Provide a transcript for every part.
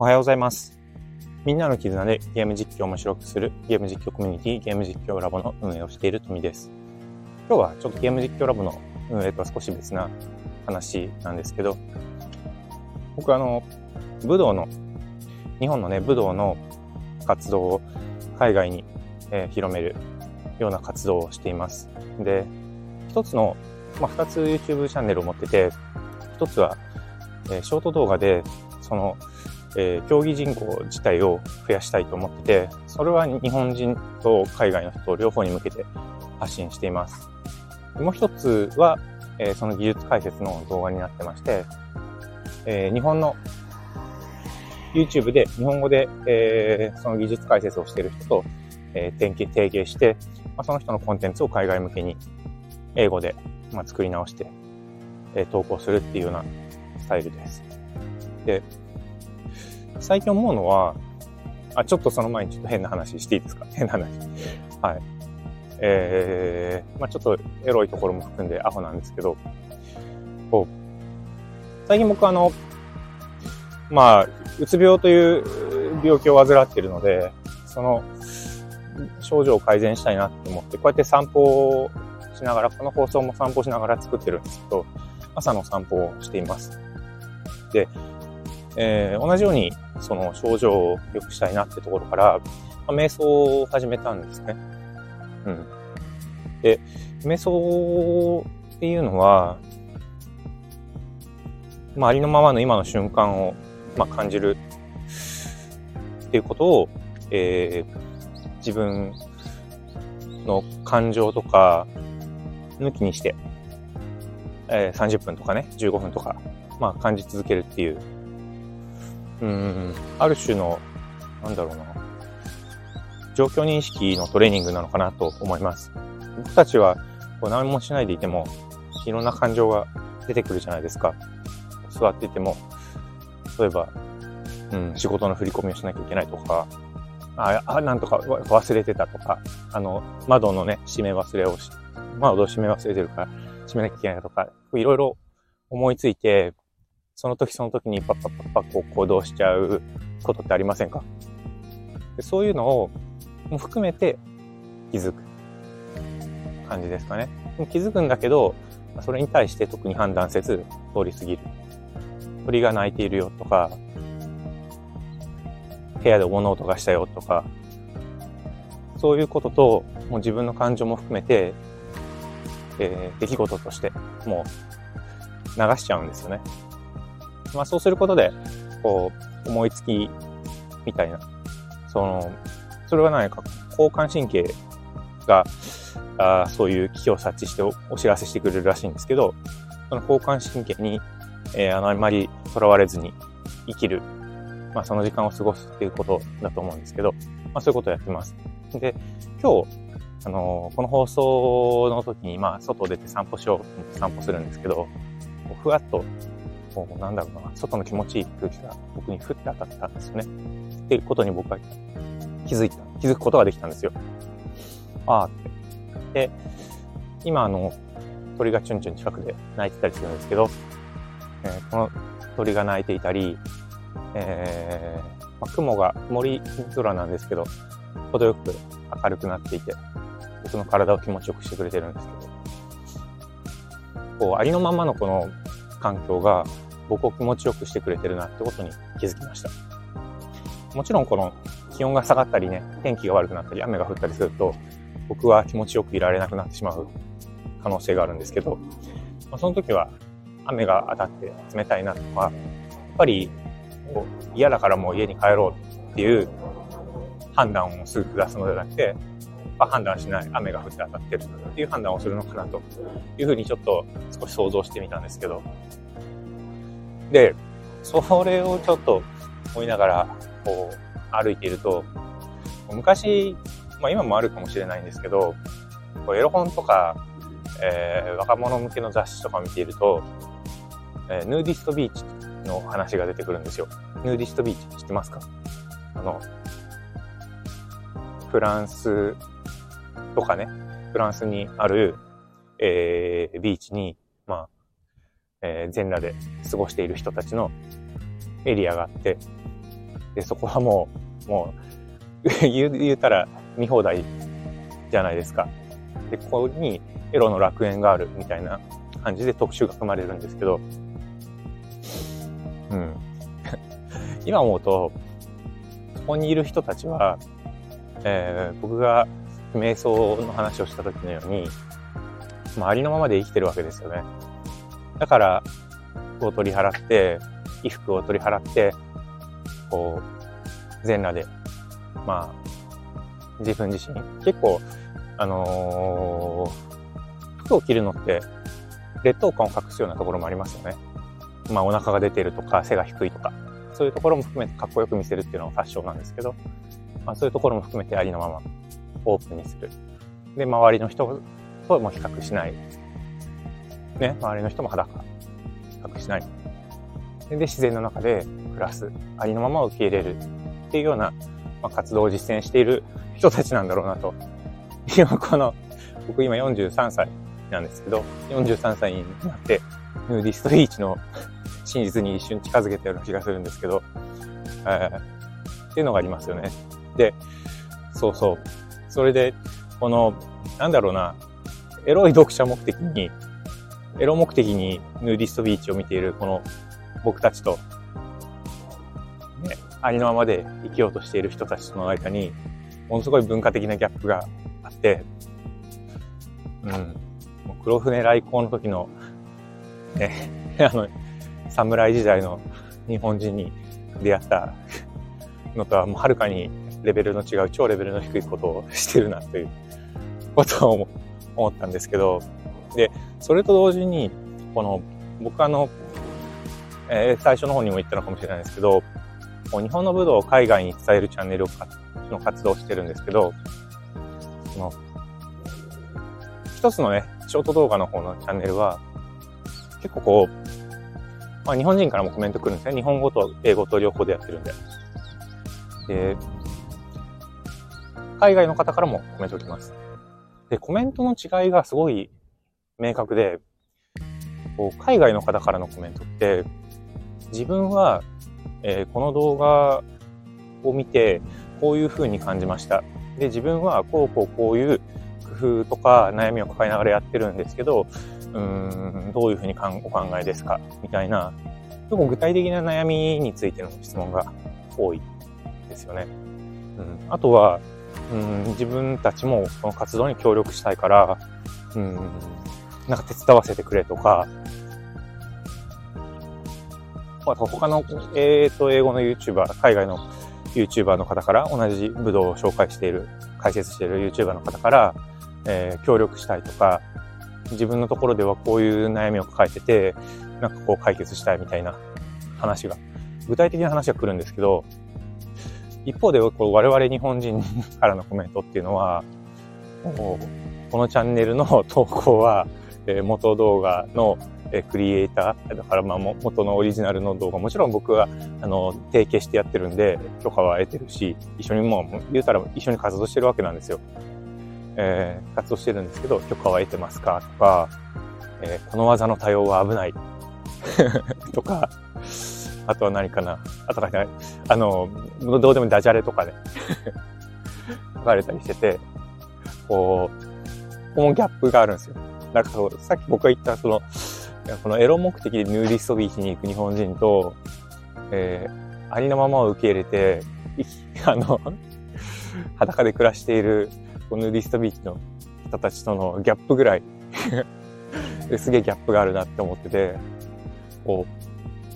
おはようございます。みんなの絆でゲーム実況を面白くするゲーム実況コミュニティゲーム実況ラボの運営をしている富です。今日はちょっとゲーム実況ラボの運営とは少し別な話なんですけど、僕あの、武道の、日本のね、武道の活動を海外に、えー広めるような活動をしています。で、一つの、まあ、二つ YouTube チャンネルを持ってて、一つは、えーショート動画で、その、えー競技人口自体を増やしたいと思ってて、それは日本人と海外の人両方に向けて発信しています。もう一つは、えーその技術解説の動画になってまして、えー日本の YouTube で日本語で、えーその技術解説をしている人と、えー提携して、まあ、その人のコンテンツを海外向けに英語で、まあ、作り直して、えー投稿するっていうようなスタイルです。で、最近思うのは、あ、ちょっとその前にちょっと変な話していいですか？変な話。はい。えー、まあちょっとエロいところも含んでアホなんですけど、こう、最近僕あの、まあ、うつ病という病気を患っているので、その、症状を改善したいなって思って、こうやって散歩をしながら、この放送も散歩しながら作ってるんですけど、朝の散歩をしています。で、えー同じようにその症状を良くしたいなってところから、まあ瞑想を始めたんですね。うん。で、瞑想っていうのは、まあ、ありのままの今の瞬間を、まあ、感じるっていうことを、えー自分の感情とか抜きにして、えー30分とかね、15分とか、まあ、感じ続けるっていう、うん、ある種の、なんだろうな、状況認識のトレーニングなのかなと思います。僕たちはこう何もしないでいても、いろんな感情が出てくるじゃないですか。座っていても、例えば、うん、仕事の振り込みをしなきゃいけないとか、あ、あなんとか忘れてたとか、あの、窓のね、閉め忘れをし、窓を閉め忘れてるから閉めなきゃいけないとか、いろいろ思いついて、その時その時にパッパッパッパッこう行動しちゃうことってありませんか？でそういうのをも含めて気づく感じですかね。気づくんだけど、それに対して特に判断せず通り過ぎる。鳥が鳴いているよとか、部屋で物音がしたよとか、そういうことと、もう自分の感情も含めて、えー出来事として、もう流しちゃうんですよね。まあそうすることで、こう、思いつきみたいな、その、それは何か交感神経が、あそういう危機を察知してお知らせしてくれるらしいんですけど、その交感神経に、えーあのあまり囚われずに生きる、まあその時間を過ごすっていうことだと思うんですけど、まあそういうことをやってます。で、今日、あのーこの放送の時に、まあ外出て散歩しようと思って散歩するんですけど、ふわっとこう、なんだろうな、外の気持ちいい空気が僕にふって当たったんですよね。っていうことに僕は気づいた、気づくことができたんですよ。ああって。で、今あの、鳥がチュンチュン近くで鳴いてたりするんですけど、えーこの鳥が鳴いていたり、えーまあ、雲が、曇り空なんですけど、程よく明るくなっていて、僕の体を気持ちよくしてくれてるんですけど、こう、ありのままのこの環境が僕を気持ちよくしてくれてるなってことに気づきました。もちろんこの気温が下がったりね、天気が悪くなったり雨が降ったりすると、僕は気持ちよくいられなくなってしまう可能性があるんですけど、まあ、その時は雨が当たって冷たいなとか、やっぱり嫌だからもう家に帰ろうっていう判断をすぐ下すのではなくて、ま判断しない雨が降って当たってるっていう判断をするのかなというふうにちょっと少し想像してみたんですけど、で、それをちょっと思いながら、こう、歩いていると、昔、まあ今もあるかもしれないんですけど、こうエロ本とか、えー若者向けの雑誌とか見ていると、えーヌーディストビーチの話が出てくるんですよ。ヌーディストビーチ知ってますか？あの、フランスとかね、フランスにある、えービーチに、えー全裸で過ごしている人たちのエリアがあって、で、そこはもう、もう 言う、言うたら見放題じゃないですか。で、ここにエロの楽園があるみたいな感じで特集が組まれるんですけど、うん。今思うと、そこにいる人たちは、えー、僕が瞑想の話をした時のように、まあ、ありのままで生きてるわけですよね。だから、服を取り払って、衣服を取り払って、こう、全裸で、まあ、自分自身、結構、あのー、服を着るのって、劣等感を隠すようなところもありますよね。まあ、お腹が出てるとか、背が低いとか、そういうところも含めてかっこよく見せるっていうのはファッションなんですけど、まあ、そういうところも含めてありのままオープンにする。で、周りの人とも比較しない。ね、周りの人も裸。比較しない。で、自然の中で暮らす。ありのままを受け入れる。っていうような、まあ、活動を実践している人たちなんだろうなと。今この、僕今43歳なんですけど、43歳になって、ヌーディストビーチの真実に一瞬近づけたような気がするんですけど、えー、っていうのがありますよね。で、そうそう。それで、この、なんだろうな、エロい読者目的に、エロ目的にヌーディストビーチを見ているこの僕たちと、ね、ありのままで生きようとしている人たちとの間に、ものすごい文化的なギャップがあって、うん。黒船来航の時の、ね、あの、侍時代の日本人に出会ったのとはもうはるかにレベルの違う超レベルの低いことをしてるなということを思ったんですけど、で、それと同時に、この、僕あの、えー、最初の方にも言ったのかもしれないですけど、日本の武道を海外に伝えるチャンネルの活動をしてるんですけど、その、一つのね、ショート動画の方のチャンネルは、結構こう、まあ日本人からもコメント来るんですね。日本語と英語と両方でやってるんで。で、海外の方からもコメント来ます。で、コメントの違いがすごい明確で、こう海外の方からのコメントって、自分は、えー、この動画を見て、こういう風に感じました。で、自分はこうこうこういう工夫とか悩みを抱えながらやってるんですけど、うーん、どういう風にかんお考えですか？みたいな、結構具体的な悩みについての質問が多いですよね。うん、あとは、うん、自分たちもこの活動に協力したいから、うん、なんか手伝わせてくれとか、他の、えー、と英語の YouTuber、海外の YouTuber の方から同じ武道を紹介している、解説している YouTuber の方から、えー、協力したいとか、自分のところではこういう悩みを抱えてて、なんかこう解決したいみたいな話が、具体的な話が来るんですけど、一方でこう我々日本人からのコメントっていうのは、このチャンネルの投稿は、え元動画のクリエイター、だからまあ元のオリジナルの動画、もちろん僕はあの提携してやってるんで許可は得てるし、一緒にもう言うたら一緒に活動してるわけなんですよ。えー、活動してるんですけど、許可は得てますか？とか、えー、この技の多用は危ない とか、あとは何かな？あとはね、あの、どうでもダジャレとかね 書かれたりしてて、こう、このギャップがあるんですよ。なんかさっき僕が言ったその、このエロ目的でヌーディストビーチに行く日本人と、えー、ありのままを受け入れて、あの、裸で暮らしているヌーディストビーチの人たちとのギャップぐらい。すげえギャップがあるなって思ってて、こう、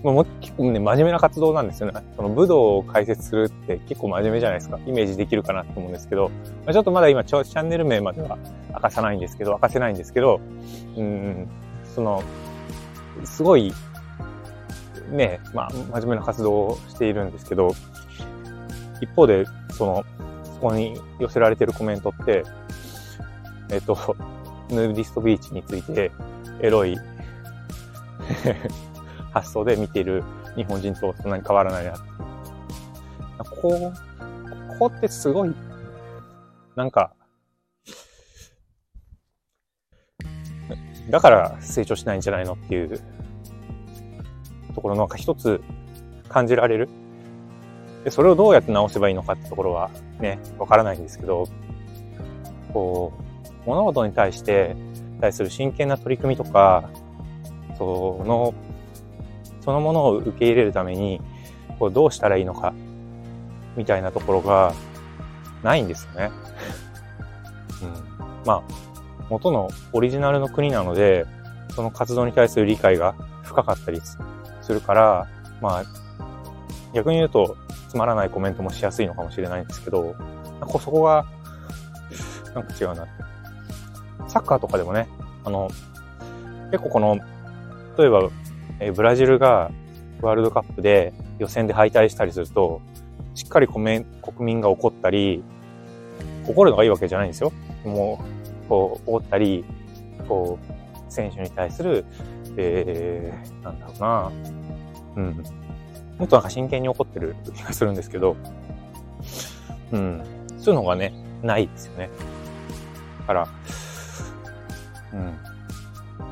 もう結構ね、真面目な活動なんですよね。その武道を解説するって結構真面目じゃないですか。イメージできるかなと思うんですけど、まあ、ちょっとまだ今チャンネル名までは明かさないんですけど、明かせないんですけど、うん、その、すごい、ね、まあ、真面目な活動をしているんですけど、一方で、その、そこに寄せられてるコメントって、えっと、ヌーディストビーチについて、エロい発想で見ている日本人とそんなに変わらないな。こう、ここってすごい、なんか、だから成長しないんじゃないのっていうところのなんか一つ感じられるで、それをどうやって直せばいいのかってところはね、わからないんですけど、こう、物事に対して、対する真剣な取り組みとか、その、そのものを受け入れるために、こうどうしたらいいのか、みたいなところがないんですよね。うん。まあ、元のオリジナルの国なので、その活動に対する理解が深かったりするから、まあ、逆に言うと、つまらないコメントもしやすいのかもしれないんですけど、そこが、なんか違うな。サッカーとかでもね、あの、結構この、例えば、えブラジルがワールドカップで予選で敗退したりすると、しっかり国民が怒ったり、怒るのがいいわけじゃないんですよ。もう、こう、怒ったり、こう、選手に対する、えー、なんだろうな、うん。もっとなんか真剣に怒ってる気がするんですけど、うん。そういうのがね、ないですよね。だから、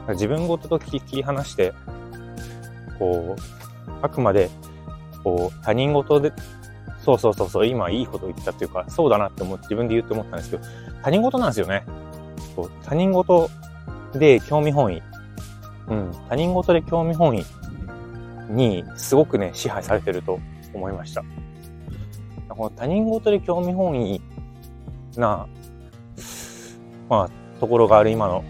うん。自分ごとと切り離して、こう、あくまで、こう、他人事で、そうそうそうそう、今いいこと言ったっていうか、そうだなって思って自分で言って思ったんですけど、他人事なんですよね。そう他人事で興味本位。うん。他人事で興味本位にすごくね、支配されてると思いました。この他人事で興味本位な、まあ、ところがある今の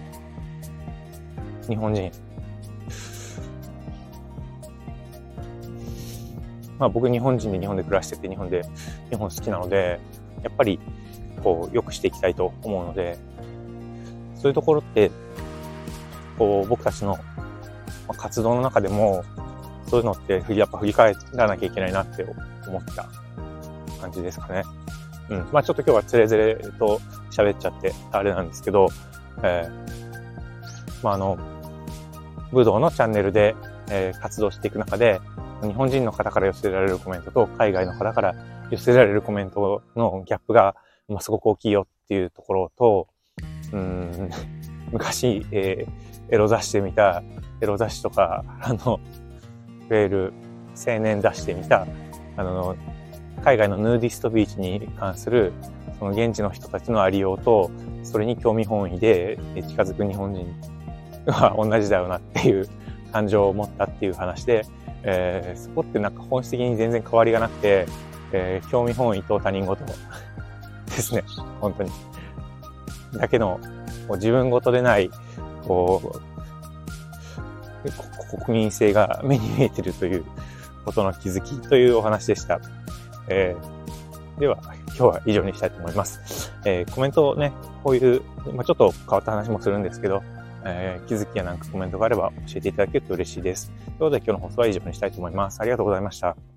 日本人。まあ僕日本人で日本で暮らしてて日本で日本好きなので、やっぱりこう良くしていきたいと思うので、そういうところって、こう僕たちの活動の中でも、そういうのってやっぱ振り返らなきゃいけないなって思った感じですかね。うん。まあちょっと今日はつれづれと喋っちゃってあれなんですけど、えー、まああの、武道のチャンネルで、えー、活動していく中で、日本人の方から寄せられるコメントと海外の方から寄せられるコメントのギャップが、まあ、すごく大きいよっていうところと、うん、昔、えー、エロ雑誌で見た、エロ雑誌とか、あの、いわゆる青年雑誌で見た、あの、海外のヌーディストビーチに関する、その現地の人たちのありようと、それに興味本位で近づく日本人は同じだよなっていう感情を持ったっていう話で、えー、そこってなんか本質的に全然変わりがなくて、えー、興味本位と他人事 ですね。本当に。だけの、自分事でない、こう、国民性が目に見えてるということの気づきというお話でした。えー、では、今日は以上にしたいと思います。えー、コメントをね、こういう、まあ、ちょっと変わった話もするんですけど、えー、気づきやなんかコメントがあれば教えていただけると嬉しいです。ということで今日の放送は以上にしたいと思います。ありがとうございました。